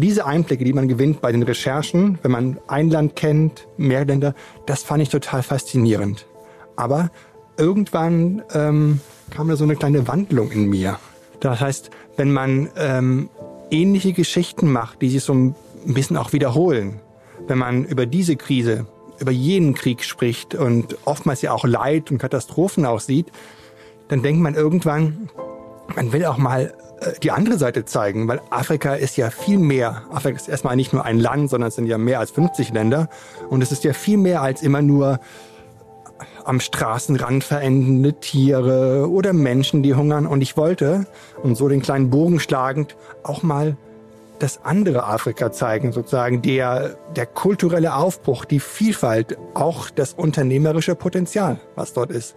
diese Einblicke, die man gewinnt bei den Recherchen, wenn man ein Land kennt, mehr Länder, das fand ich total faszinierend. Aber irgendwann ähm, kam da so eine kleine Wandlung in mir. Das heißt, wenn man ähm, ähnliche Geschichten macht, die sich so ein bisschen auch wiederholen, wenn man über diese Krise, über jenen Krieg spricht und oftmals ja auch Leid und Katastrophen auch sieht, dann denkt man irgendwann, man will auch mal äh, die andere Seite zeigen, weil Afrika ist ja viel mehr. Afrika ist erstmal nicht nur ein Land, sondern es sind ja mehr als 50 Länder. Und es ist ja viel mehr als immer nur am Straßenrand verendende Tiere oder Menschen, die hungern. Und ich wollte, und so den kleinen Bogen schlagend, auch mal das andere Afrika zeigen, sozusagen der, der kulturelle Aufbruch, die Vielfalt, auch das unternehmerische Potenzial, was dort ist.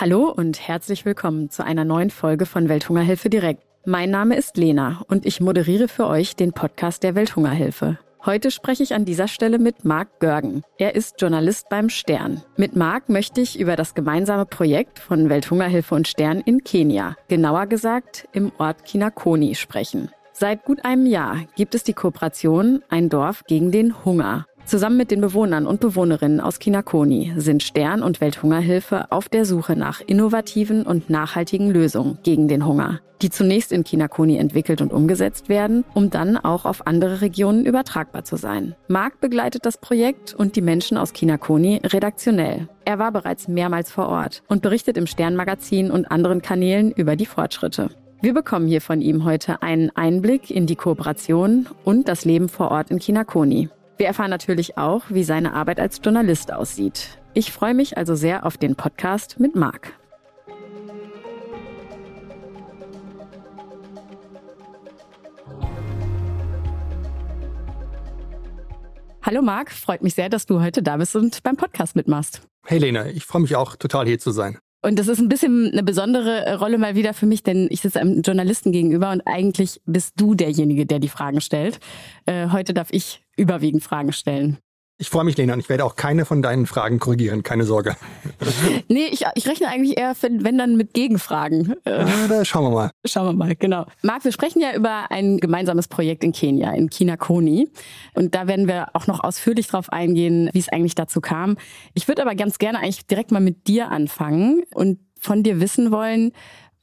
Hallo und herzlich willkommen zu einer neuen Folge von Welthungerhilfe direkt. Mein Name ist Lena und ich moderiere für euch den Podcast der Welthungerhilfe. Heute spreche ich an dieser Stelle mit Marc Görgen. Er ist Journalist beim Stern. Mit Marc möchte ich über das gemeinsame Projekt von Welthungerhilfe und Stern in Kenia, genauer gesagt im Ort Kinakoni, sprechen. Seit gut einem Jahr gibt es die Kooperation Ein Dorf gegen den Hunger. Zusammen mit den Bewohnern und Bewohnerinnen aus Kinakoni sind Stern und Welthungerhilfe auf der Suche nach innovativen und nachhaltigen Lösungen gegen den Hunger, die zunächst in Kinakoni entwickelt und umgesetzt werden, um dann auch auf andere Regionen übertragbar zu sein. Marc begleitet das Projekt und die Menschen aus Kinakoni redaktionell. Er war bereits mehrmals vor Ort und berichtet im Sternmagazin und anderen Kanälen über die Fortschritte. Wir bekommen hier von ihm heute einen Einblick in die Kooperation und das Leben vor Ort in Kinakoni. Wir erfahren natürlich auch, wie seine Arbeit als Journalist aussieht. Ich freue mich also sehr auf den Podcast mit Marc. Hallo Marc, freut mich sehr, dass du heute da bist und beim Podcast mitmachst. Hey Lena, ich freue mich auch total hier zu sein. Und das ist ein bisschen eine besondere Rolle mal wieder für mich, denn ich sitze einem Journalisten gegenüber und eigentlich bist du derjenige, der die Fragen stellt. Äh, heute darf ich überwiegend Fragen stellen. Ich freue mich, Lena, und ich werde auch keine von deinen Fragen korrigieren, keine Sorge. nee, ich, ich rechne eigentlich eher, wenn dann mit Gegenfragen. Ja, da schauen wir mal. Schauen wir mal, genau. Marc, wir sprechen ja über ein gemeinsames Projekt in Kenia, in Kinakoni. Und da werden wir auch noch ausführlich drauf eingehen, wie es eigentlich dazu kam. Ich würde aber ganz gerne eigentlich direkt mal mit dir anfangen und von dir wissen wollen,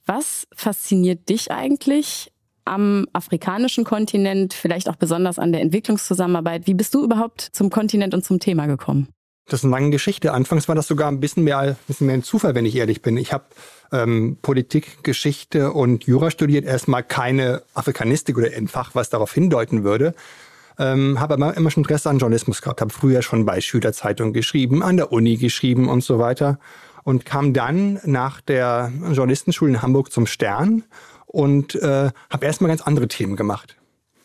was fasziniert dich eigentlich am afrikanischen Kontinent, vielleicht auch besonders an der Entwicklungszusammenarbeit. Wie bist du überhaupt zum Kontinent und zum Thema gekommen? Das ist eine lange Geschichte. Anfangs war das sogar ein bisschen mehr, ein bisschen mehr ein Zufall, wenn ich ehrlich bin. Ich habe ähm, Politik, Geschichte und Jura studiert, erstmal keine Afrikanistik oder ein Fach, was darauf hindeuten würde. Ähm, habe aber immer schon Interesse an Journalismus gehabt, habe früher schon bei Schülerzeitungen geschrieben, an der Uni geschrieben und so weiter und kam dann nach der Journalistenschule in Hamburg zum Stern und äh, habe erstmal ganz andere Themen gemacht.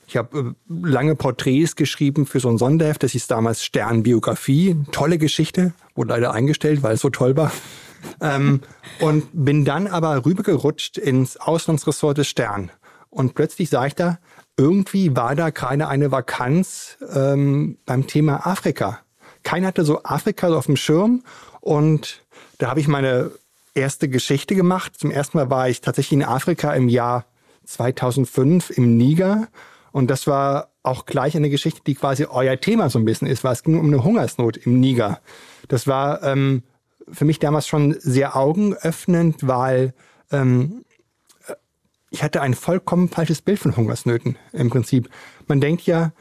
Ich habe äh, lange Porträts geschrieben für so ein Sonderheft, das hieß damals Sternbiografie. Tolle Geschichte, wurde leider eingestellt, weil es so toll war. ähm, und bin dann aber rübergerutscht ins Auslandsressort des Stern. Und plötzlich sah ich da, irgendwie war da gerade eine Vakanz ähm, beim Thema Afrika. Keiner hatte so Afrika auf dem Schirm. Und da habe ich meine erste Geschichte gemacht. Zum ersten Mal war ich tatsächlich in Afrika im Jahr 2005 im Niger. Und das war auch gleich eine Geschichte, die quasi euer Thema so ein bisschen ist, weil es ging um eine Hungersnot im Niger. Das war ähm, für mich damals schon sehr augenöffnend, weil ähm, ich hatte ein vollkommen falsches Bild von Hungersnöten im Prinzip. Man denkt ja,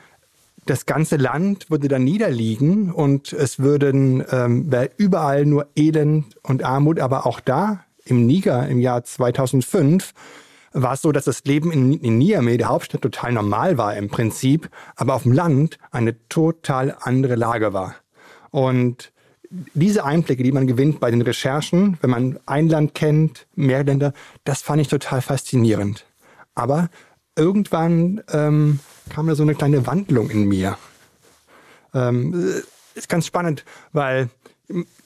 das ganze Land würde dann niederliegen und es würden ähm, überall nur Elend und Armut, aber auch da im Niger im Jahr 2005 war es so, dass das Leben in, in Niamey, der Hauptstadt, total normal war im Prinzip, aber auf dem Land eine total andere Lage war. Und diese Einblicke, die man gewinnt bei den Recherchen, wenn man ein Land kennt, mehr Länder, das fand ich total faszinierend. Aber irgendwann ähm, kam da so eine kleine Wandlung in mir. Ähm, ist ganz spannend, weil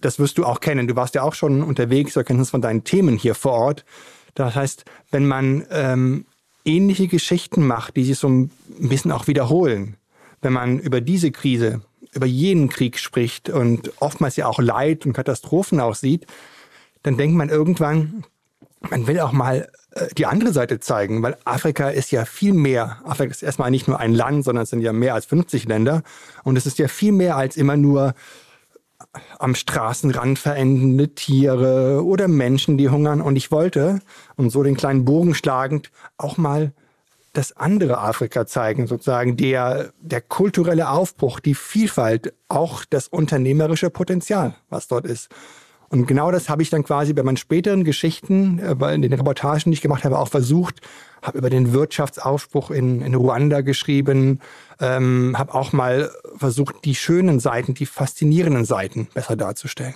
das wirst du auch kennen. Du warst ja auch schon unterwegs, du kennst es von deinen Themen hier vor Ort. Das heißt, wenn man ähm, ähnliche Geschichten macht, die sich so ein bisschen auch wiederholen, wenn man über diese Krise, über jenen Krieg spricht und oftmals ja auch Leid und Katastrophen auch sieht, dann denkt man irgendwann, man will auch mal äh, die andere Seite zeigen, weil Afrika ist ja viel mehr. Afrika ist erstmal nicht nur ein Land, sondern es sind ja mehr als 50 Länder. Und es ist ja viel mehr als immer nur am Straßenrand verendende Tiere oder Menschen, die hungern. Und ich wollte, und so den kleinen Bogen schlagend, auch mal das andere Afrika zeigen, sozusagen der, der kulturelle Aufbruch, die Vielfalt, auch das unternehmerische Potenzial, was dort ist. Und genau das habe ich dann quasi bei meinen späteren Geschichten, äh, bei den Reportagen, die ich gemacht habe, auch versucht. Habe über den Wirtschaftsaufbruch in, in Ruanda geschrieben, ähm, habe auch mal versucht, die schönen Seiten, die faszinierenden Seiten besser darzustellen.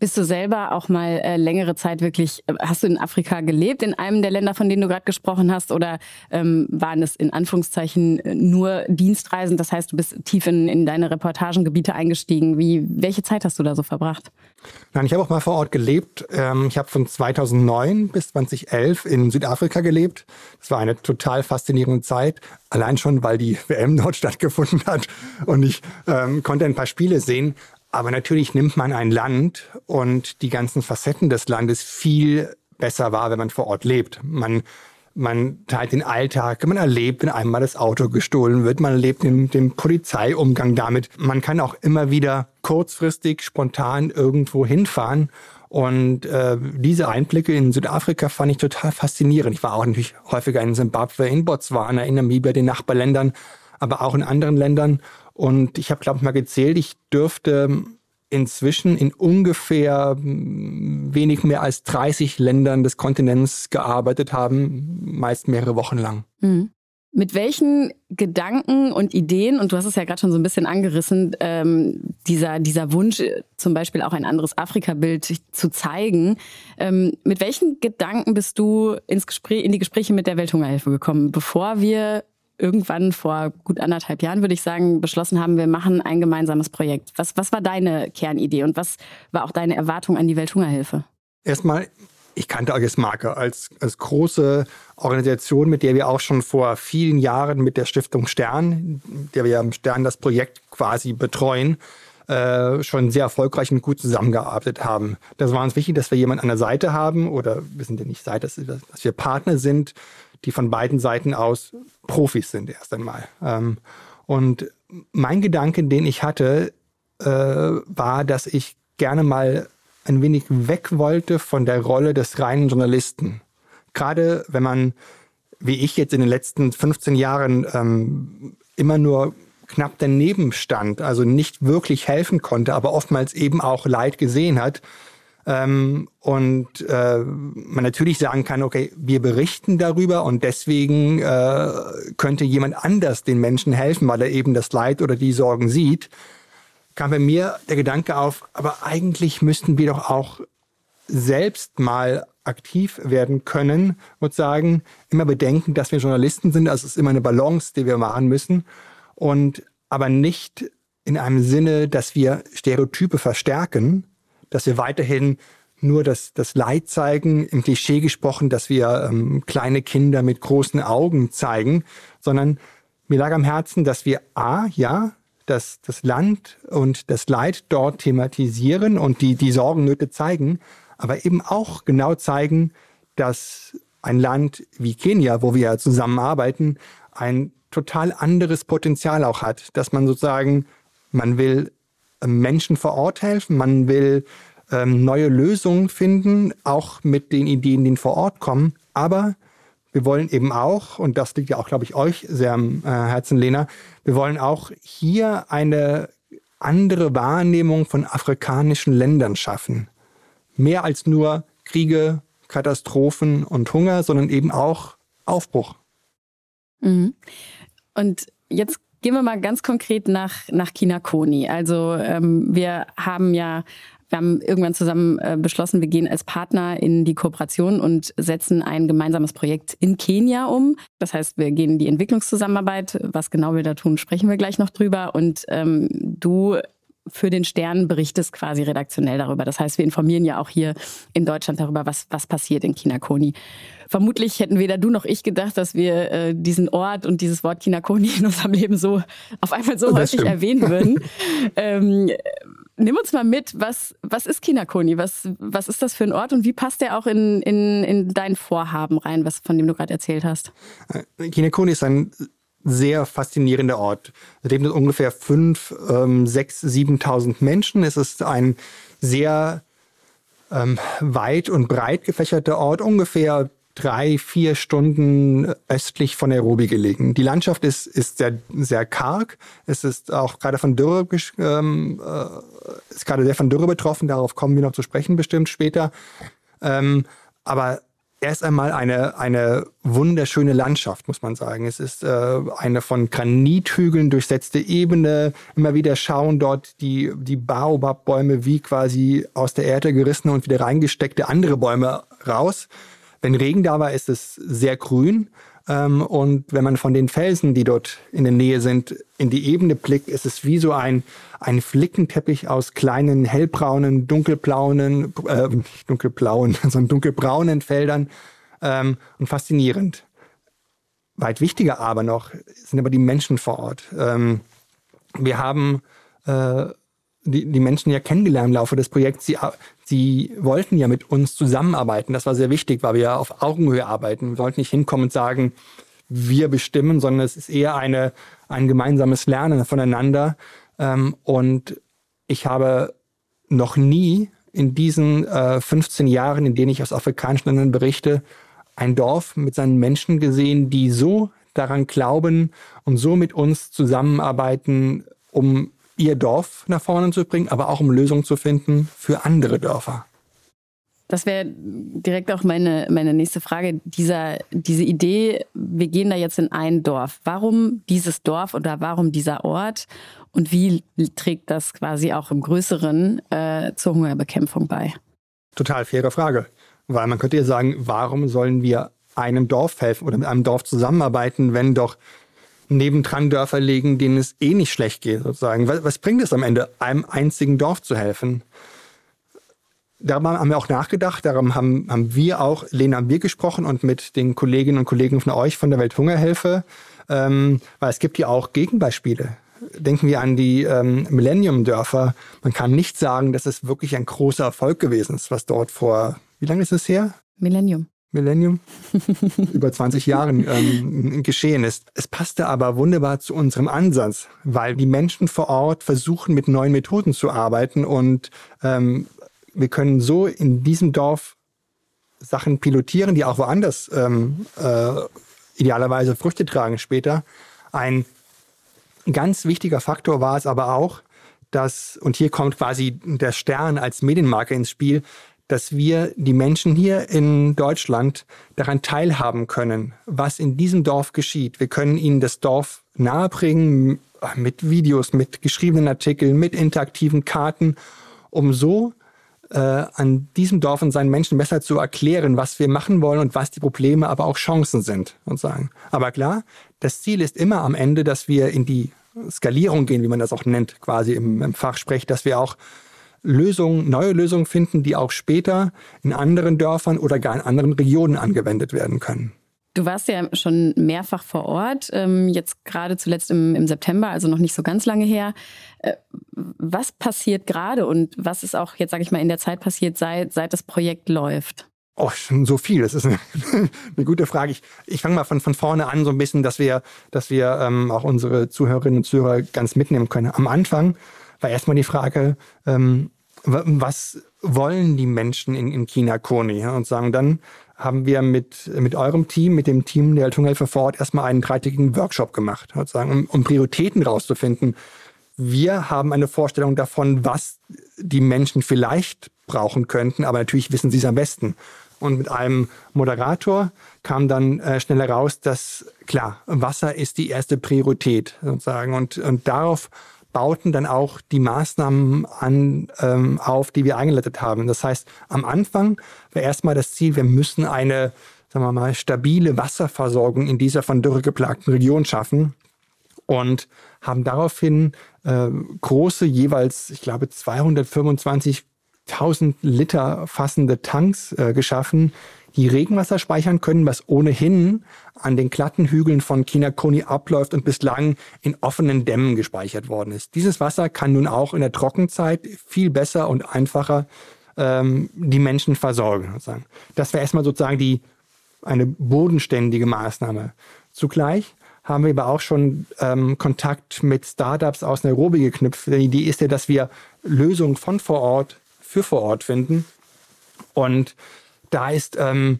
Bist du selber auch mal äh, längere Zeit wirklich, äh, hast du in Afrika gelebt, in einem der Länder, von denen du gerade gesprochen hast, oder ähm, waren es in Anführungszeichen äh, nur Dienstreisen? Das heißt, du bist tief in, in deine Reportagengebiete eingestiegen. Wie, welche Zeit hast du da so verbracht? Nein, ich habe auch mal vor Ort gelebt. Ähm, ich habe von 2009 bis 2011 in Südafrika gelebt. Das war eine total faszinierende Zeit. Allein schon, weil die WM dort stattgefunden hat und ich ähm, konnte ein paar Spiele sehen. Aber natürlich nimmt man ein Land und die ganzen Facetten des Landes viel besser wahr, wenn man vor Ort lebt. Man, man teilt den Alltag, man erlebt, wenn einmal das Auto gestohlen wird, man erlebt den, den Polizeiumgang damit. Man kann auch immer wieder kurzfristig, spontan irgendwo hinfahren. Und äh, diese Einblicke in Südafrika fand ich total faszinierend. Ich war auch natürlich häufiger in Zimbabwe, in Botswana, in Namibia, den Nachbarländern, aber auch in anderen Ländern. Und ich habe, glaube ich, mal gezählt, ich dürfte inzwischen in ungefähr hm, wenig mehr als 30 Ländern des Kontinents gearbeitet haben, meist mehrere Wochen lang. Mhm. Mit welchen Gedanken und Ideen, und du hast es ja gerade schon so ein bisschen angerissen, ähm, dieser, dieser Wunsch, zum Beispiel auch ein anderes Afrika-Bild zu zeigen, ähm, mit welchen Gedanken bist du ins Gespräch, in die Gespräche mit der Welthungerhilfe gekommen, bevor wir irgendwann vor gut anderthalb Jahren, würde ich sagen, beschlossen haben, wir machen ein gemeinsames Projekt. Was, was war deine Kernidee und was war auch deine Erwartung an die Welthungerhilfe? Erstmal, ich kannte Agis Marke als, als große Organisation, mit der wir auch schon vor vielen Jahren mit der Stiftung Stern, der wir am Stern das Projekt quasi betreuen, äh, schon sehr erfolgreich und gut zusammengearbeitet haben. Das war uns wichtig, dass wir jemanden an der Seite haben oder wir sind ja nicht Seite, dass wir Partner sind, die von beiden Seiten aus Profis sind erst einmal. Ähm, und mein Gedanke, den ich hatte, äh, war, dass ich gerne mal ein wenig weg wollte von der Rolle des reinen Journalisten. Gerade wenn man, wie ich jetzt in den letzten 15 Jahren, ähm, immer nur knapp daneben stand, also nicht wirklich helfen konnte, aber oftmals eben auch Leid gesehen hat, ähm, und äh, man natürlich sagen kann, okay, wir berichten darüber und deswegen äh, könnte jemand anders den Menschen helfen, weil er eben das Leid oder die Sorgen sieht, kam bei mir der Gedanke auf, aber eigentlich müssten wir doch auch selbst mal aktiv werden können und sagen, immer bedenken, dass wir Journalisten sind, also es ist immer eine Balance, die wir machen müssen. Und aber nicht in einem Sinne, dass wir Stereotype verstärken, dass wir weiterhin nur das, das Leid zeigen, im Klischee gesprochen, dass wir ähm, kleine Kinder mit großen Augen zeigen, sondern mir lag am Herzen, dass wir A, ja, das, das Land und das Leid dort thematisieren und die, die Sorgennöte zeigen, aber eben auch genau zeigen, dass ein Land wie Kenia, wo wir zusammenarbeiten, ein total anderes Potenzial auch hat, dass man sozusagen, man will Menschen vor Ort helfen, man will ähm, neue Lösungen finden, auch mit den Ideen, die vor Ort kommen. Aber wir wollen eben auch, und das liegt ja auch, glaube ich, euch sehr am äh, Herzen, Lena, wir wollen auch hier eine andere Wahrnehmung von afrikanischen Ländern schaffen. Mehr als nur Kriege, Katastrophen und Hunger, sondern eben auch Aufbruch. Mhm. Und jetzt Gehen wir mal ganz konkret nach, nach Kinakoni. Also ähm, wir haben ja wir haben irgendwann zusammen äh, beschlossen, wir gehen als Partner in die Kooperation und setzen ein gemeinsames Projekt in Kenia um. Das heißt, wir gehen in die Entwicklungszusammenarbeit. Was genau wir da tun, sprechen wir gleich noch drüber. Und ähm, du für den Stern berichtest quasi redaktionell darüber. Das heißt, wir informieren ja auch hier in Deutschland darüber, was, was passiert in Kinakoni. Vermutlich hätten weder du noch ich gedacht, dass wir äh, diesen Ort und dieses Wort Kinakoni in unserem Leben so auf einmal so häufig erwähnen würden. ähm, nimm uns mal mit, was, was ist Kinakoni? Was, was ist das für ein Ort und wie passt der auch in, in, in dein Vorhaben rein, was, von dem du gerade erzählt hast? Äh, Kinakoni ist ein sehr faszinierender Ort. Es leben ungefähr 5, ähm, 6, 7.000 Menschen. Es ist ein sehr ähm, weit und breit gefächerter Ort, ungefähr drei, vier Stunden östlich von Nairobi gelegen. Die Landschaft ist, ist sehr, sehr karg. Es ist auch gerade von Dürre, ähm, äh, ist gerade sehr von Dürre betroffen. Darauf kommen wir noch zu sprechen bestimmt später. Ähm, aber erst einmal eine, eine wunderschöne Landschaft, muss man sagen. Es ist äh, eine von Granithügeln durchsetzte Ebene. Immer wieder schauen dort die, die Baobab-Bäume wie quasi aus der Erde gerissene und wieder reingesteckte andere Bäume raus. Wenn Regen da war, ist es sehr grün. Ähm, und wenn man von den Felsen, die dort in der Nähe sind, in die Ebene blickt, ist es wie so ein, ein Flickenteppich aus kleinen hellbraunen, dunkelblauen, äh, nicht dunkelblauen, sondern dunkelbraunen Feldern ähm, und faszinierend. Weit wichtiger aber noch sind aber die Menschen vor Ort. Ähm, wir haben äh, die, die Menschen ja kennengelernt im Laufe des Projekts. Sie, sie wollten ja mit uns zusammenarbeiten. Das war sehr wichtig, weil wir ja auf Augenhöhe arbeiten. Wir wollten nicht hinkommen und sagen, wir bestimmen, sondern es ist eher eine, ein gemeinsames Lernen voneinander. Ähm, und ich habe noch nie in diesen äh, 15 Jahren, in denen ich aus afrikanischen Ländern berichte, ein Dorf mit seinen Menschen gesehen, die so daran glauben und so mit uns zusammenarbeiten, um ihr Dorf nach vorne zu bringen, aber auch um Lösungen zu finden für andere Dörfer. Das wäre direkt auch meine, meine nächste Frage. Dieser, diese Idee, wir gehen da jetzt in ein Dorf. Warum dieses Dorf oder warum dieser Ort? Und wie trägt das quasi auch im Größeren äh, zur Hungerbekämpfung bei? Total faire Frage. Weil man könnte ja sagen, warum sollen wir einem Dorf helfen oder mit einem Dorf zusammenarbeiten, wenn doch nebendran Dörfer liegen, denen es eh nicht schlecht geht, sozusagen. Was, was bringt es am Ende, einem einzigen Dorf zu helfen? Darüber haben wir auch nachgedacht, darum haben, haben wir auch, Lena haben wir gesprochen und mit den Kolleginnen und Kollegen von euch von der Welthungerhilfe, ähm, weil es gibt ja auch Gegenbeispiele. Denken wir an die ähm, Millennium-Dörfer. Man kann nicht sagen, dass es wirklich ein großer Erfolg gewesen ist, was dort vor, wie lange ist es her? Millennium. Millennium, über 20 Jahren ähm, geschehen ist. Es passte aber wunderbar zu unserem Ansatz, weil die Menschen vor Ort versuchen, mit neuen Methoden zu arbeiten und ähm, wir können so in diesem Dorf Sachen pilotieren, die auch woanders ähm, äh, idealerweise Früchte tragen später. Ein ganz wichtiger Faktor war es aber auch, dass, und hier kommt quasi der Stern als Medienmarke ins Spiel, dass wir die Menschen hier in Deutschland daran teilhaben können, was in diesem Dorf geschieht. Wir können ihnen das Dorf nahebringen mit Videos, mit geschriebenen Artikeln, mit interaktiven Karten, um so äh, an diesem Dorf und seinen Menschen besser zu erklären, was wir machen wollen und was die Probleme, aber auch Chancen sind. Und sagen. Aber klar, das Ziel ist immer am Ende, dass wir in die Skalierung gehen, wie man das auch nennt, quasi im, im Fachsprech, dass wir auch Lösungen, neue Lösungen finden, die auch später in anderen Dörfern oder gar in anderen Regionen angewendet werden können. Du warst ja schon mehrfach vor Ort, ähm, jetzt gerade zuletzt im, im, September, also noch nicht so ganz lange her. Äh, was passiert gerade und was ist auch jetzt, sage ich mal, in der Zeit passiert, seit, seit das Projekt läuft? Oh, schon so viel. Das ist eine, eine gute Frage. Ich, ich fange mal von, von vorne an, so ein bisschen, dass wir, dass wir ähm, auch unsere Zuhörerinnen und Zuhörer ganz mitnehmen können. Am Anfang war erstmal die Frage, ähm, was wollen die Menschen in, in China Koni? Ja? Und sagen, dann haben wir mit, mit eurem Team, mit dem Team der Welthungerhilfe vor Ort erstmal einen dreitägigen Workshop gemacht, sozusagen, um, um Prioritäten rauszufinden. Wir haben eine Vorstellung davon, was die Menschen vielleicht brauchen könnten, aber natürlich wissen sie es am besten. Und mit einem Moderator kam dann äh, schnell heraus, dass klar, Wasser ist die erste Priorität sozusagen. Und, und darauf bauten dann auch die Maßnahmen an, ähm, auf, die wir eingeleitet haben. Das heißt, am Anfang war erstmal das Ziel, wir müssen eine, sagen wir mal, stabile Wasserversorgung in dieser von Dürre geplagten Region schaffen und haben daraufhin äh, große, jeweils, ich glaube, 225.000 Liter fassende Tanks äh, geschaffen, die Regenwasser speichern können, was ohnehin an den glatten Hügeln von Kinakoni abläuft und bislang in offenen Dämmen gespeichert worden ist. Dieses Wasser kann nun auch in der Trockenzeit viel besser und einfacher ähm, die Menschen versorgen. Sozusagen. Das wäre erstmal sozusagen die, eine bodenständige Maßnahme. Zugleich haben wir aber auch schon ähm, Kontakt mit Startups aus Nairobi geknüpft. Die Idee ist ja, dass wir Lösungen von vor Ort für vor Ort finden. Und da ist ähm,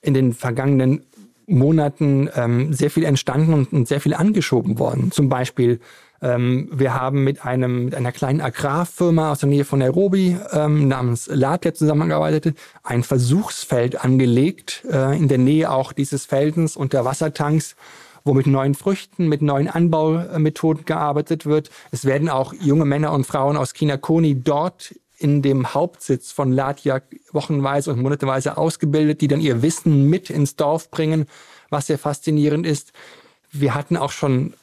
in den vergangenen Monaten ähm, sehr viel entstanden und, und, sehr viel angeschoben worden. Zum Beispiel, ähm, wir haben mit, einem, mit einer kleinen Agrarfirma aus der Nähe von Nairobi ähm, namens Latia zusammengearbeitet, ein Versuchsfeld angelegt, äh, in der Nähe auch dieses Feldens und der Wassertanks, wo mit neuen Früchten, mit neuen Anbaumethoden gearbeitet wird. Es werden auch junge Männer und Frauen aus Kinakoni dort in dem Hauptsitz von Latia wochenweise und monateweise ausgebildet, die dann ihr Wissen mit ins Dorf bringen, was sehr faszinierend ist. Wir hatten auch schon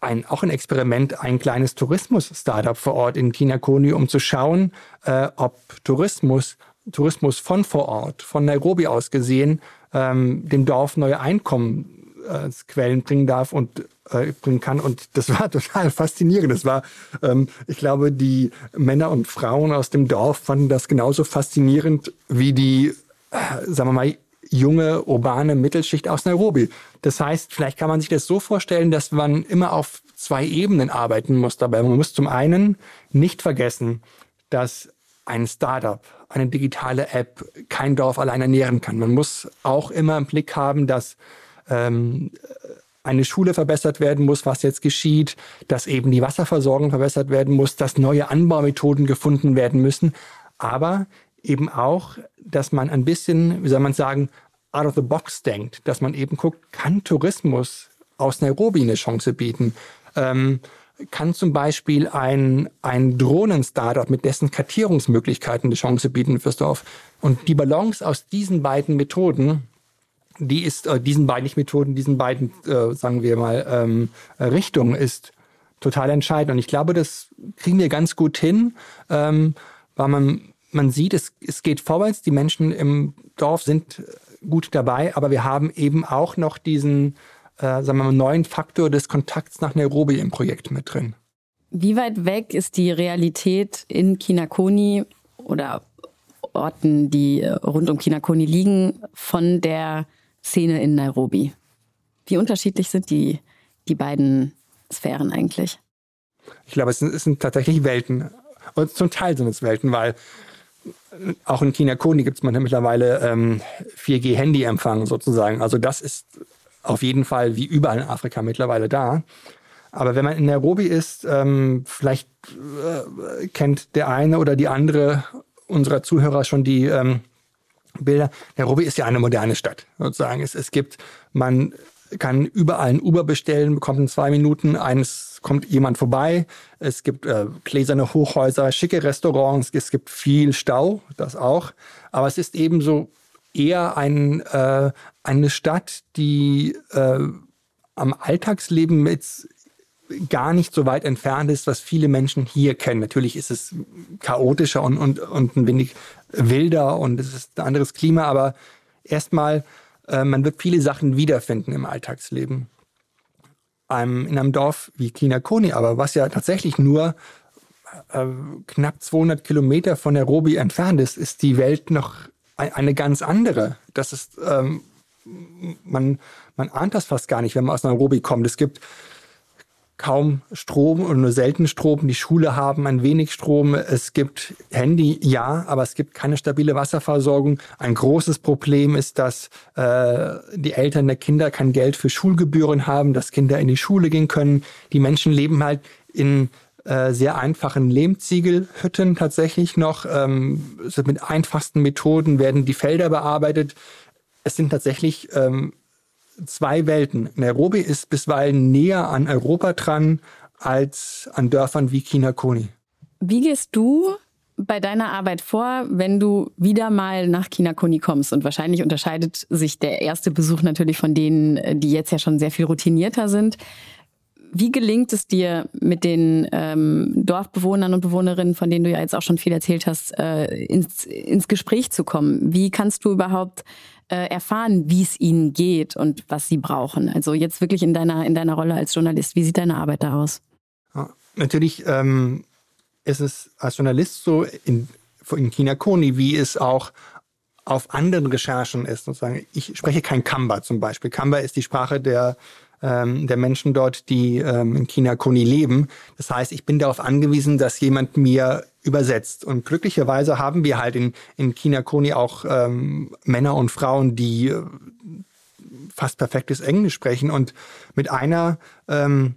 ein, auch ein Experiment, ein kleines Tourismus-Startup vor Ort in Kinakoni, um zu schauen, äh, ob Tourismus, Tourismus von vor Ort, von Nairobi aus gesehen, ähm, dem Dorf neue Einkommensquellen bringen darf und äh, bringen kann. Und das war total faszinierend. Das war, ähm, ich glaube, die Männer und Frauen aus dem Dorf fanden das genauso faszinierend wie die, äh, sagen wir mal, junge urbane Mittelschicht aus Nairobi. Das heißt, vielleicht kann man sich das so vorstellen, dass man immer auf zwei Ebenen arbeiten muss dabei. Man muss zum einen nicht vergessen, dass ein Startup, eine digitale App kein Dorf allein ernähren kann. Man muss auch immer im Blick haben, dass ähm, eine Schule verbessert werden muss, was jetzt geschieht, dass eben die Wasserversorgung verbessert werden muss, dass neue Anbaumethoden gefunden werden müssen, aber eben auch, dass man ein bisschen, wie soll man sagen, out of the box denkt, dass man eben guckt, kann Tourismus aus Nairobi eine Chance bieten? Ähm, kann zum Beispiel ein, ein Drohnen-Startup mit dessen Kartierungsmöglichkeiten eine Chance bieten fürs Dorf? Und die Balance aus diesen beiden Methoden die ist äh, diesen beiden Methoden, diesen beiden, äh, sagen wir mal, ähm, Richtungen ist total entscheidend. Und ich glaube, das kriegen wir ganz gut hin, ähm, weil man, man sieht, es, es geht vorwärts, die Menschen im Dorf sind gut dabei, aber wir haben eben auch noch diesen, äh, sagen wir mal, neuen Faktor des Kontakts nach Nairobi im Projekt mit drin. Wie weit weg ist die Realität in Kinakoni oder Orten, die rund um Kinakoni liegen, von der Szene in Nairobi. Wie unterschiedlich sind die, die beiden Sphären eigentlich? Ich glaube, es sind, es sind tatsächlich Welten. Und zum Teil sind es Welten, weil auch in China Koni gibt es mittlerweile ähm, 4G-Handyempfang sozusagen. Also das ist auf jeden Fall wie überall in Afrika mittlerweile da. Aber wenn man in Nairobi ist, ähm, vielleicht äh, kennt der eine oder die andere unserer Zuhörer schon die ähm, Bilder. Nairobi ist ja eine moderne Stadt, sozusagen. Es, es gibt, man kann überall ein Uber bestellen, bekommt in zwei Minuten eines, kommt jemand vorbei. Es gibt äh, gläserne Hochhäuser, schicke Restaurants, es gibt viel Stau, das auch. Aber es ist eben so eher ein, äh, eine Stadt, die äh, am Alltagsleben mit gar nicht so weit entfernt ist, was viele Menschen hier kennen. Natürlich ist es chaotischer und, und, und ein wenig wilder und es ist ein anderes Klima, aber erstmal, äh, man wird viele Sachen wiederfinden im Alltagsleben. Einem, in einem Dorf wie Kinakoni, aber was ja tatsächlich nur äh, knapp 200 Kilometer von Nairobi entfernt ist, ist die Welt noch eine ganz andere. Das ist, ähm, man, man ahnt das fast gar nicht, wenn man aus Nairobi kommt. Es gibt kaum Strom und nur selten Strom. Die Schule haben ein wenig Strom. Es gibt Handy, ja, aber es gibt keine stabile Wasserversorgung. Ein großes Problem ist, dass äh, die Eltern der Kinder kein Geld für Schulgebühren haben, dass Kinder in die Schule gehen können. Die Menschen leben halt in äh, sehr einfachen Lehmziegelhütten tatsächlich noch. Ähm, mit einfachsten Methoden werden die Felder bearbeitet. Es sind tatsächlich ähm, zwei Welten. Nairobi ist bisweilen näher an Europa dran als an Dörfern wie Kinakoni. Wie gehst du bei deiner Arbeit vor, wenn du wieder mal nach Kinakoni kommst? Und wahrscheinlich unterscheidet sich der erste Besuch natürlich von denen, die jetzt ja schon sehr viel routinierter sind. Wie gelingt es dir, mit den ähm, Dorfbewohnern und Bewohnerinnen, von denen du ja jetzt auch schon viel erzählt hast, äh, ins, ins Gespräch zu kommen? Wie kannst du überhaupt äh, erfahren, wie es ihnen geht und was sie brauchen? Also jetzt wirklich in deiner, in deiner Rolle als Journalist, wie sieht deine Arbeit da aus? Ja, natürlich ähm, ist es als Journalist so in, in China Koni, wie es auch auf anderen Recherchen ist. Sozusagen. Ich spreche kein Kamba zum Beispiel. Kamba ist die Sprache der ähm, der Menschen dort, die ähm, in China Koni leben. Das heißt, ich bin darauf angewiesen, dass jemand mir übersetzt. Und glücklicherweise haben wir halt in, in China Koni auch ähm, Männer und Frauen, die äh, fast perfektes Englisch sprechen. Und mit einer ähm,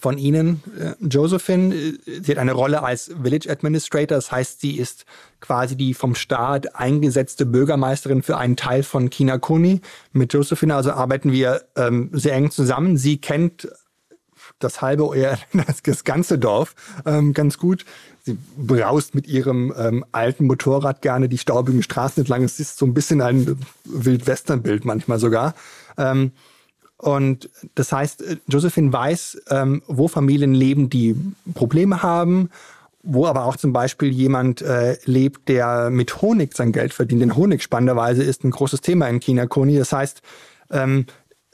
von Ihnen, äh, Josephine. Äh, sie hat eine Rolle als Village Administrator, das heißt, sie ist quasi die vom Staat eingesetzte Bürgermeisterin für einen Teil von Kinakuni. Mit Josephine also arbeiten wir ähm, sehr eng zusammen. Sie kennt das halbe, das ganze Dorf ähm, ganz gut. Sie braust mit ihrem ähm, alten Motorrad gerne die staubigen Straßen entlang. Es ist so ein bisschen ein Wildwestern-Bild manchmal sogar. Ähm, und das heißt, Josephine weiß, ähm, wo Familien leben, die Probleme haben, wo aber auch zum Beispiel jemand äh, lebt, der mit Honig sein Geld verdient. Denn Honig spannenderweise ist ein großes Thema in China, Koni. Das heißt, ähm,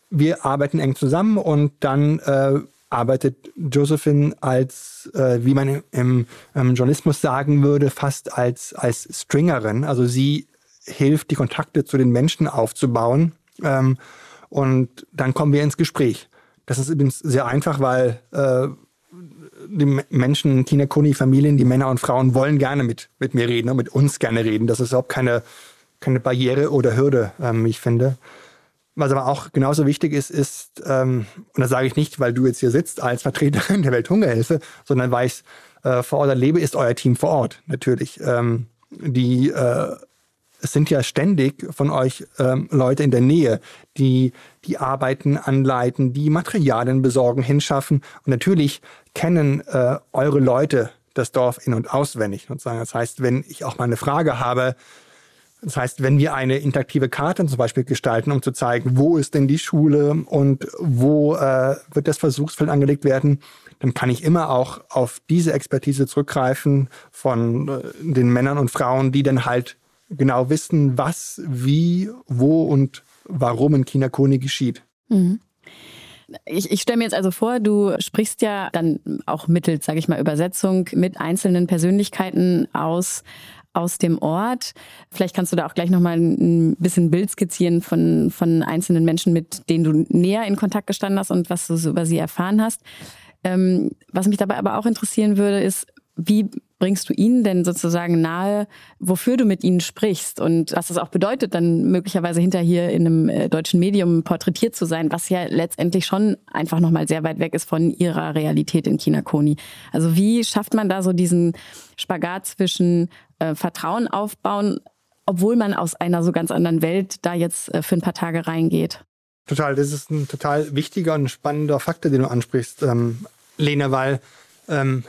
wir arbeiten eng zusammen und dann äh, arbeitet Josephine als, äh, wie man im, im Journalismus sagen würde, fast als, als Stringerin. Also sie hilft, die Kontakte zu den Menschen aufzubauen. Ähm, und dann kommen wir ins Gespräch. Das ist übrigens sehr einfach, weil äh, die Menschen, Kinakoni-Familien, die Männer und Frauen wollen gerne mit, mit mir reden, mit uns gerne reden. Das ist überhaupt keine, keine Barriere oder Hürde, ähm, ich finde. Was aber auch genauso wichtig ist, ist, ähm, und das sage ich nicht, weil du jetzt hier sitzt als Vertreterin der Welthungerhilfe, sondern weil ich äh, vor Ort erlebe, ist euer Team vor Ort natürlich. Ähm, die äh, es sind ja ständig von euch ähm, Leute in der Nähe, die die Arbeiten anleiten, die Materialien besorgen, hinschaffen. Und natürlich kennen äh, eure Leute das Dorf in- und auswendig. Sozusagen. Das heißt, wenn ich auch mal eine Frage habe, das heißt, wenn wir eine interaktive Karte zum Beispiel gestalten, um zu zeigen, wo ist denn die Schule und wo äh, wird das Versuchsfeld angelegt werden, dann kann ich immer auch auf diese Expertise zurückgreifen von äh, den Männern und Frauen, die dann halt genau wissen, was, wie, wo und warum in China Koni geschieht. Mhm. Ich, ich stelle mir jetzt also vor, du sprichst ja dann auch mittels, sage ich mal, Übersetzung mit einzelnen Persönlichkeiten aus aus dem Ort. Vielleicht kannst du da auch gleich nochmal ein bisschen Bild skizzieren von, von einzelnen Menschen, mit denen du näher in Kontakt gestanden hast und was du über sie erfahren hast. Ähm, was mich dabei aber auch interessieren würde, ist, wie bringst du ihnen denn sozusagen nahe, wofür du mit ihnen sprichst und was das auch bedeutet, dann möglicherweise hinter hier in einem äh, deutschen Medium porträtiert zu sein, was ja letztendlich schon einfach nochmal sehr weit weg ist von ihrer Realität in China Koni. Also wie schafft man da so diesen Spagat zwischen äh, Vertrauen aufbauen, obwohl man aus einer so ganz anderen Welt da jetzt äh, für ein paar Tage reingeht? Total, das ist ein total wichtiger und spannender Faktor, den du ansprichst, ähm, Lena, weil ähm,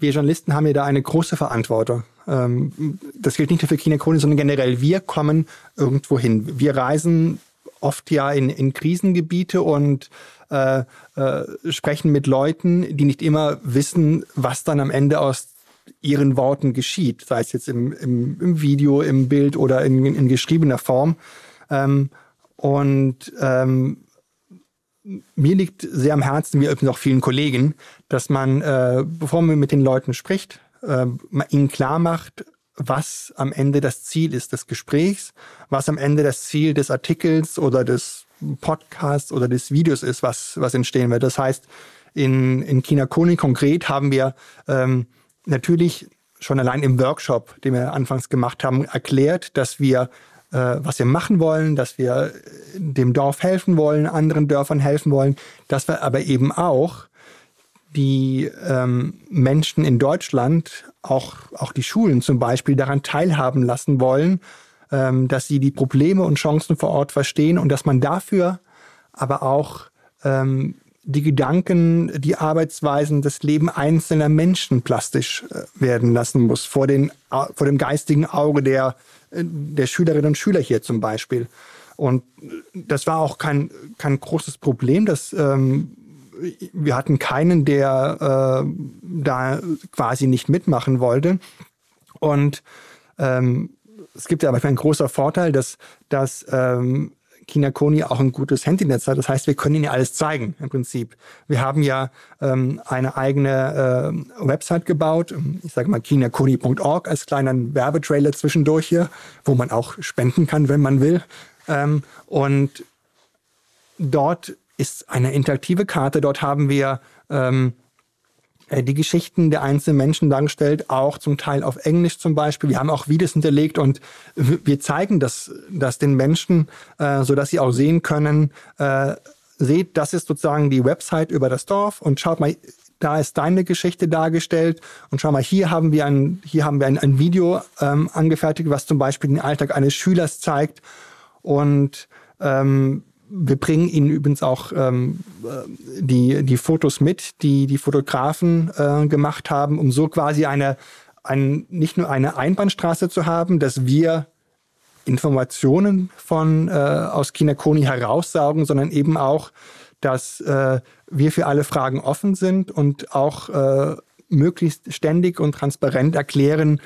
wir Journalisten haben ja da eine große Verantwortung. Ähm, das gilt nicht nur für China Krone, sondern generell. Wir kommen irgendwo hin. Wir reisen oft ja in, in Krisengebiete und äh, äh, sprechen mit Leuten, die nicht immer wissen, was dann am Ende aus ihren Worten geschieht, sei es jetzt im, im, im Video, im Bild oder in, in geschriebener Form. Ähm, und ähm, mir liegt sehr am Herzen, wie auch vielen Kollegen, dass man, äh, bevor man mit den Leuten spricht, äh, ihnen klar macht, was am Ende das Ziel ist des Gesprächs, was am Ende das Ziel des Artikels oder des Podcasts oder des Videos ist, was, was entstehen wird. Das heißt, in, in China Koni konkret haben wir ähm, natürlich schon allein im Workshop, den wir anfangs gemacht haben, erklärt, dass wir was wir machen wollen, dass wir dem Dorf helfen wollen, anderen Dörfern helfen wollen, dass wir aber eben auch die ähm, Menschen in Deutschland, auch, auch die Schulen zum Beispiel, daran teilhaben lassen wollen, ähm, dass sie die Probleme und Chancen vor Ort verstehen und dass man dafür aber auch ähm, die Gedanken, die Arbeitsweisen, das Leben einzelner Menschen plastisch äh, werden lassen muss, vor, den, vor dem geistigen Auge der, äh, der Schülerinnen und Schüler hier zum Beispiel. Und das war auch kein, kein großes Problem, das ähm, wir hatten keinen, der äh, da quasi nicht mitmachen wollte. Und ähm, es gibt ja aber ein großer Vorteil, dass, dass ähm, Kinakoni auch ein gutes Handynetz hat. Das heißt, wir können Ihnen ja alles zeigen im Prinzip. Wir haben ja ähm, eine eigene äh, Website gebaut, ich sage mal kinakoni.org als kleinen Werbetrailer zwischendurch hier, wo man auch spenden kann, wenn man will. Ähm, und dort ist eine interaktive Karte. Dort haben wir ähm, äh, die Geschichten der einzelnen Menschen dargestellt, auch zum Teil auf Englisch zum Beispiel. Wir haben auch Videos hinterlegt und wir zeigen das, das den Menschen, äh, so dass sie auch sehen können, äh, seht, das ist sozusagen die Website über das Dorf und schaut mal, da ist deine Geschichte dargestellt und schau mal, hier haben wir ein, hier haben wir ein, ein Video ähm, angefertigt, was zum Beispiel den Alltag eines Schülers zeigt und ähm, wir bringen Ihnen übrigens auch ähm, die, die Fotos mit, die die Fotografen äh, gemacht haben, um so quasi eine, ein, nicht nur eine Einbahnstraße zu haben, dass wir Informationen von äh, aus Kinakoni heraussaugen, sondern eben auch, dass äh, wir für alle Fragen offen sind und auch äh, möglichst ständig und transparent erklären,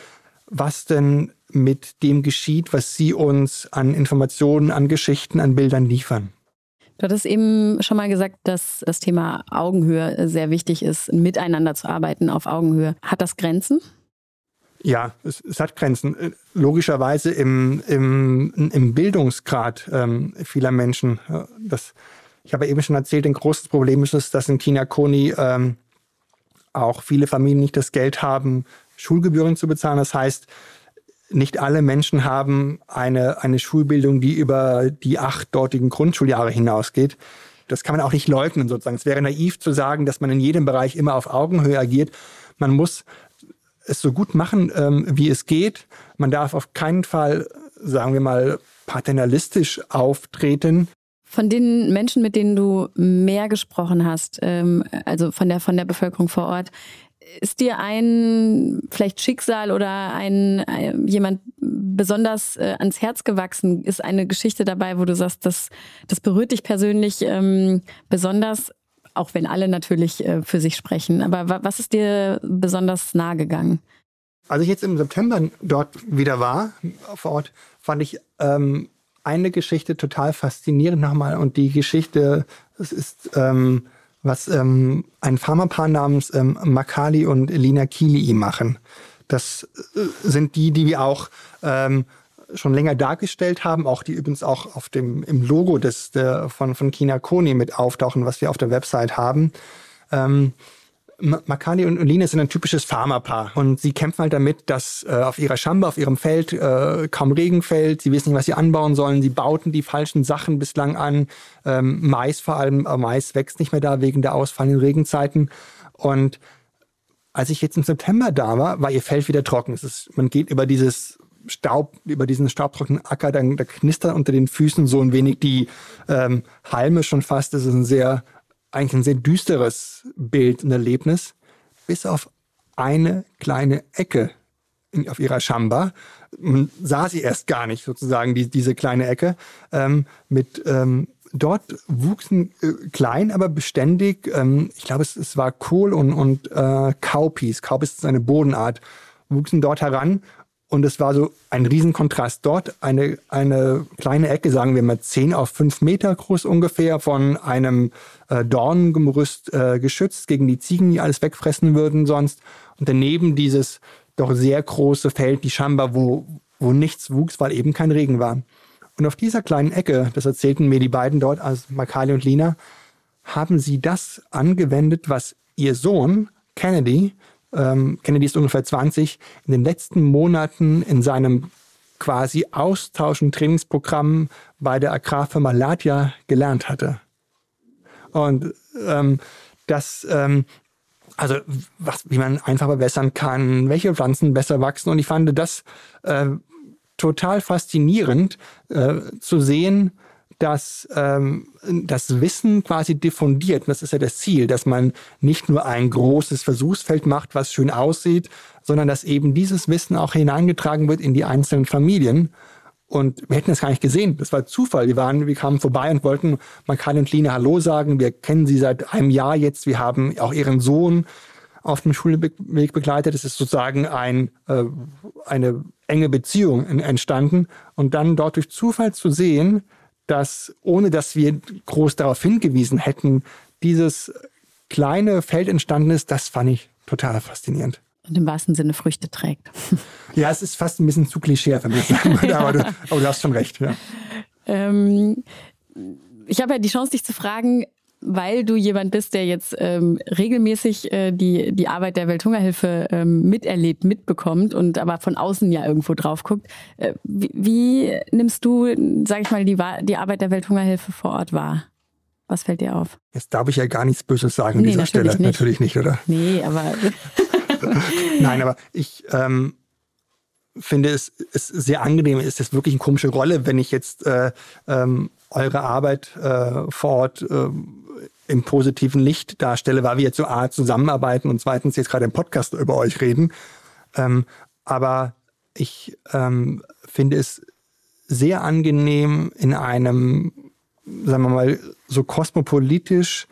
was denn mit dem geschieht, was Sie uns an Informationen, an Geschichten, an Bildern liefern. Du hattest eben schon mal gesagt, dass das Thema Augenhöhe sehr wichtig ist, miteinander zu arbeiten auf Augenhöhe. Hat das Grenzen? Ja, es, es hat Grenzen. Logischerweise im, im, im Bildungsgrad ähm, vieler Menschen. Das, ich habe eben schon erzählt, ein großes Problem ist es, dass in Kinakoni ähm, auch viele Familien nicht das Geld haben, Schulgebühren zu bezahlen. Das heißt, nicht alle Menschen haben eine, eine Schulbildung, die über die acht dortigen Grundschuljahre hinausgeht. Das kann man auch nicht leugnen sozusagen. Es wäre naiv zu sagen, dass man in jedem Bereich immer auf Augenhöhe agiert. Man muss es so gut machen, ähm, wie es geht. Man darf auf keinen Fall, sagen wir mal, paternalistisch auftreten. Von den Menschen, mit denen du mehr gesprochen hast, ähm, also von der, von der Bevölkerung vor Ort, ist dir ein vielleicht Schicksal oder ein, ein jemand besonders äh, ans Herz gewachsen? Ist eine Geschichte dabei, wo du sagst, das, das berührt dich persönlich ähm, besonders, auch wenn alle natürlich äh, für sich sprechen. Aber was ist dir besonders nahe gegangen? Als ich jetzt im September dort wieder war, vor Ort, fand ich ähm, eine Geschichte total faszinierend nochmal. Und die Geschichte, es ist ähm, was ähm, ein Pharmapaar namens ähm, Makali und Lina Kili machen. Das äh, sind die, die wir auch ähm, schon länger dargestellt haben, auch die übrigens auch auf dem im Logo des der, von von Kina Koni mit auftauchen, was wir auf der Website haben. Ähm, Makali und Lina sind ein typisches Farmerpaar und sie kämpfen halt damit, dass äh, auf ihrer Schamba, auf ihrem Feld äh, kaum Regen fällt. Sie wissen nicht, was sie anbauen sollen. Sie bauten die falschen Sachen bislang an. Ähm, Mais vor allem, äh, Mais wächst nicht mehr da wegen der ausfallenden Regenzeiten. Und als ich jetzt im September da war, war ihr Feld wieder trocken. Ist, man geht über dieses Staub, über diesen staubtrockenen Acker, da knistert unter den Füßen so ein wenig die ähm, Halme schon fast. Das ist ein sehr eigentlich ein sehr düsteres Bild und Erlebnis, bis auf eine kleine Ecke in, auf ihrer Shamba. Man sah sie erst gar nicht, sozusagen, die, diese kleine Ecke. Ähm, mit ähm, dort wuchsen äh, klein, aber beständig, ähm, ich glaube, es, es war Kohl und, und äh, Kaupis. Kaupis ist eine Bodenart, wuchsen dort heran und es war so ein Riesenkontrast. Dort eine, eine kleine Ecke, sagen wir mal 10 auf 5 Meter groß ungefähr, von einem äh, Dornengerüst äh, geschützt gegen die Ziegen, die alles wegfressen würden sonst. Und daneben dieses doch sehr große Feld, die Schamba, wo, wo nichts wuchs, weil eben kein Regen war. Und auf dieser kleinen Ecke, das erzählten mir die beiden dort, also Makali und Lina, haben sie das angewendet, was ihr Sohn Kennedy ähm, Kennedy ist ungefähr 20, in den letzten Monaten in seinem quasi Austausch- und Trainingsprogramm bei der Agrarfirma Latia gelernt hatte. Und ähm, das, ähm, also was, wie man einfach verbessern kann, welche Pflanzen besser wachsen. Und ich fand das äh, total faszinierend äh, zu sehen, dass ähm, das Wissen quasi diffundiert. Und das ist ja das Ziel, dass man nicht nur ein großes Versuchsfeld macht, was schön aussieht, sondern dass eben dieses Wissen auch hineingetragen wird in die einzelnen Familien und wir hätten das gar nicht gesehen. Das war Zufall. Wir waren, wir kamen vorbei und wollten Makan und Line Hallo sagen. Wir kennen sie seit einem Jahr jetzt. Wir haben auch ihren Sohn auf dem Schulweg begleitet. Es ist sozusagen ein, äh, eine enge Beziehung entstanden. Und dann dort durch Zufall zu sehen, dass, ohne dass wir groß darauf hingewiesen hätten, dieses kleine Feld entstanden ist, das fand ich total faszinierend. Und im wahrsten Sinne Früchte trägt. Ja, es ist fast ein bisschen zu klischee, wenn sagen würde, aber, du, aber du hast schon recht. Ja. Ähm, ich habe ja die Chance, dich zu fragen, weil du jemand bist, der jetzt ähm, regelmäßig äh, die, die Arbeit der Welthungerhilfe ähm, miterlebt, mitbekommt und aber von außen ja irgendwo drauf guckt. Äh, wie, wie nimmst du, sag ich mal, die, die Arbeit der Welthungerhilfe vor Ort wahr? Was fällt dir auf? Jetzt darf ich ja gar nichts Böses sagen an nee, dieser Stelle. Nicht. Natürlich nicht, oder? Nee, aber. Nein, aber ich ähm, finde es, es sehr angenehm. Es ist wirklich eine komische Rolle, wenn ich jetzt äh, ähm, eure Arbeit äh, vor Ort äh, im positiven Licht darstelle, weil wir jetzt so A zusammenarbeiten und zweitens jetzt gerade im Podcast über euch reden. Ähm, aber ich ähm, finde es sehr angenehm, in einem, sagen wir mal, so kosmopolitisch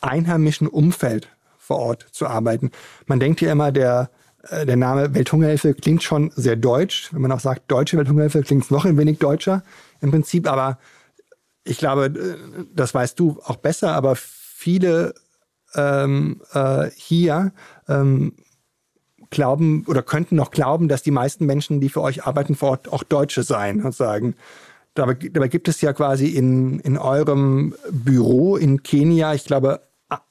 einheimischen Umfeld vor Ort zu arbeiten. Man denkt ja immer, der, äh, der Name Welthungerhilfe klingt schon sehr deutsch. Wenn man auch sagt, deutsche Welthungerhilfe, klingt es noch ein wenig deutscher im Prinzip. Aber ich glaube, äh, das weißt du auch besser, aber viele ähm, äh, hier ähm, glauben oder könnten noch glauben, dass die meisten Menschen, die für euch arbeiten vor Ort, auch Deutsche seien und sagen. Dabei, dabei gibt es ja quasi in, in eurem Büro in Kenia, ich glaube,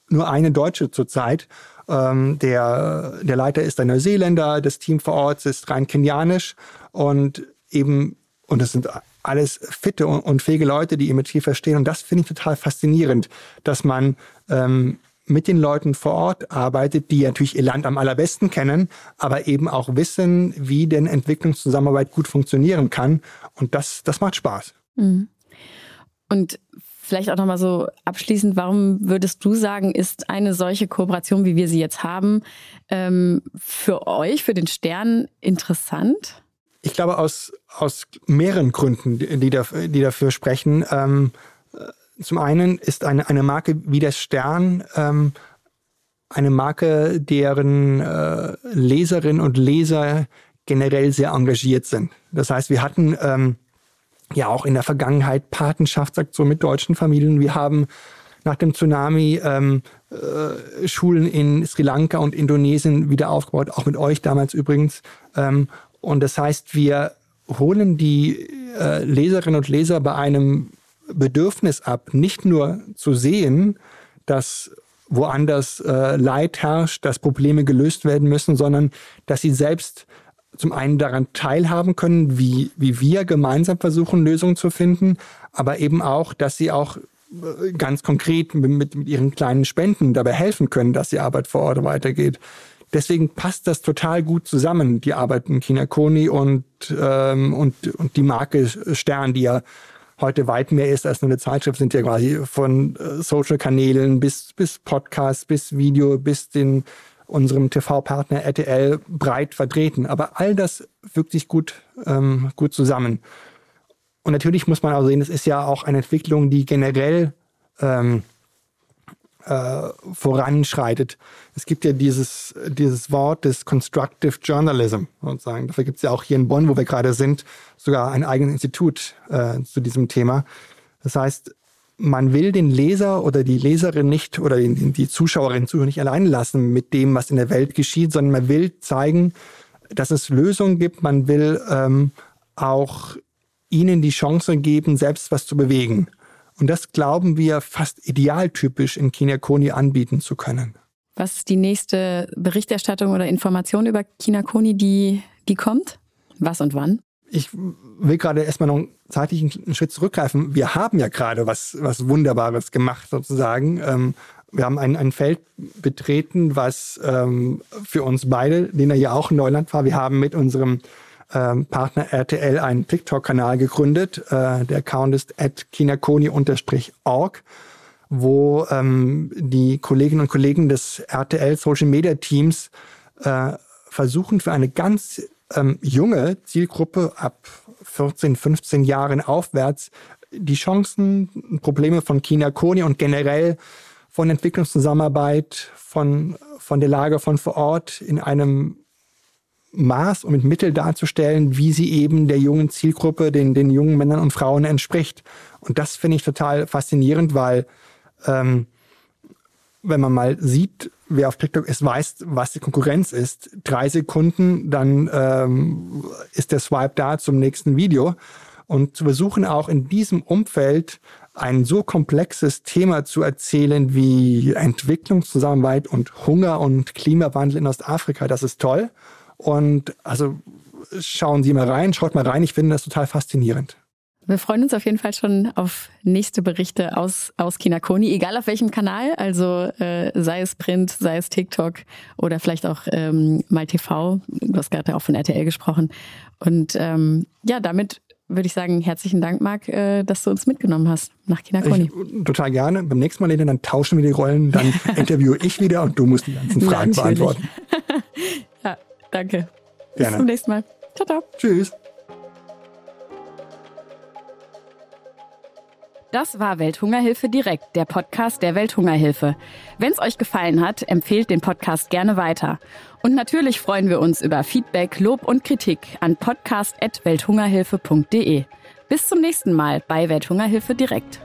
nur eine Deutsche zurzeit. Ähm, der, der Leiter ist ein Neuseeländer, das Team vor Ort ist rein kenianisch und eben, und es sind alles fitte und, fähige Leute, die ihr Metier verstehen. Und das finde ich total faszinierend, dass man ähm, mit den Leuten vor Ort arbeitet, die natürlich ihr Land am allerbesten kennen, aber eben auch wissen, wie denn Entwicklungszusammenarbeit gut funktionieren kann. Und das, das macht Spaß. Mhm. Und vielleicht auch nochmal so abschließend, warum würdest du sagen, ist eine solche Kooperation, wie wir sie jetzt haben, ähm, für euch, für den Stern interessant? Ich glaube, aus, aus mehreren Gründen, die, dafür, die dafür sprechen. Ähm, zum einen ist eine, eine Marke wie der Stern ähm, eine Marke, deren äh, Leserinnen und Leser generell sehr engagiert sind. Das heißt, wir hatten ähm, ja auch in der Vergangenheit Patenschaftsaktionen mit deutschen Familien. Wir haben nach dem Tsunami ähm, äh, Schulen in Sri Lanka und Indonesien wieder aufgebaut, auch mit euch damals übrigens. Ähm, und das heißt, wir holen die äh, Leserinnen und Leser bei einem Bedürfnis ab, nicht nur zu sehen, dass woanders äh, Leid herrscht, dass Probleme gelöst werden müssen, sondern dass sie selbst zum einen daran teilhaben können, wie, wie wir gemeinsam versuchen, Lösungen zu finden, aber eben auch, dass sie auch äh, ganz konkret mit, mit ihren kleinen Spenden dabei helfen können, dass die Arbeit vor Ort weitergeht. Deswegen passt das total gut zusammen, die Arbeit in Kinakoni und, ähm, und, und die Marke Stern, die ja heute weit mehr ist als nur eine Zeitschrift, sind ja quasi von äh, Social-Kanälen bis, bis Podcast, bis Video, bis den unserem TV-Partner RTL breit vertreten. Aber all das wirkt sich gut, ähm, gut zusammen. Und natürlich muss man auch sehen, es ist ja auch eine Entwicklung, die generell ähm, äh, voranschreitet. Es gibt ja dieses, dieses Wort des Constructive Journalism sozusagen. Dafür gibt es ja auch hier in Bonn, wo wir gerade sind, sogar ein eigenes Institut äh, zu diesem Thema. Das heißt, man will den Leser oder die Leserin nicht oder die, die Zuschauerin Zuhörer nicht allein lassen mit dem, was in der Welt geschieht, sondern man will zeigen, dass es Lösungen gibt. Man will ähm, auch ihnen die Chance geben, selbst was zu bewegen. Und das glauben wir fast idealtypisch in Kinakoni anbieten zu können. Was ist die nächste Berichterstattung oder Information über Kinakoni, die, die kommt? Was und wann? Ich will gerade erstmal noch einen Schritt zurückgreifen. Wir haben ja gerade was, was Wunderbares gemacht sozusagen. Ähm, wir haben ein, ein Feld betreten, was ähm, für uns beide, er ja auch in Neuland war. Wir haben mit unserem ähm, Partner RTL einen TikTok-Kanal gegründet. Äh, der Account ist at kinakoni-org, wo ähm, die Kolleginnen und Kollegen des RTL Social Media Teams äh, versuchen für eine ganz ähm, junge Zielgruppe ab 14, 15 Jahren aufwärts die Chancen, Probleme von China, Kony und generell von Entwicklungszusammenarbeit, von, von der Lage von vor Ort in einem Maß und mit Mittel darzustellen, wie sie eben der jungen Zielgruppe, den, den jungen Männern und Frauen entspricht. Und das finde ich total faszinierend, weil ähm, wenn man mal sieht, wer auf TikTok ist, weiß, was die Konkurrenz ist. Drei Sekunden, dann ähm, ist der Swipe da zum nächsten Video. Und zu versuchen auch in diesem Umfeld ein so komplexes Thema zu erzählen wie Entwicklungszusammenarbeit und Hunger und Klimawandel in Ostafrika, das ist toll. Und also schauen Sie mal rein, schaut mal rein. Ich finde das total faszinierend. Wir freuen uns auf jeden Fall schon auf nächste Berichte aus, aus Kinakoni, egal auf welchem Kanal, also äh, sei es Print, sei es TikTok oder vielleicht auch ähm, mal TV. Du hast gerade auch von RTL gesprochen. Und ähm, ja, damit würde ich sagen, herzlichen Dank, Marc, äh, dass du uns mitgenommen hast nach Kinakoni. Total gerne. Beim nächsten Mal, Lena, dann tauschen wir die Rollen, dann interviewe ich wieder und du musst die ganzen Fragen beantworten. ja, danke. Gerne. Bis zum nächsten Mal. Ciao, ciao. Tschüss. Das war Welthungerhilfe direkt, der Podcast der Welthungerhilfe. Wenn es euch gefallen hat, empfehlt den Podcast gerne weiter. Und natürlich freuen wir uns über Feedback, Lob und Kritik an podcast.welthungerhilfe.de. Bis zum nächsten Mal bei Welthungerhilfe direkt.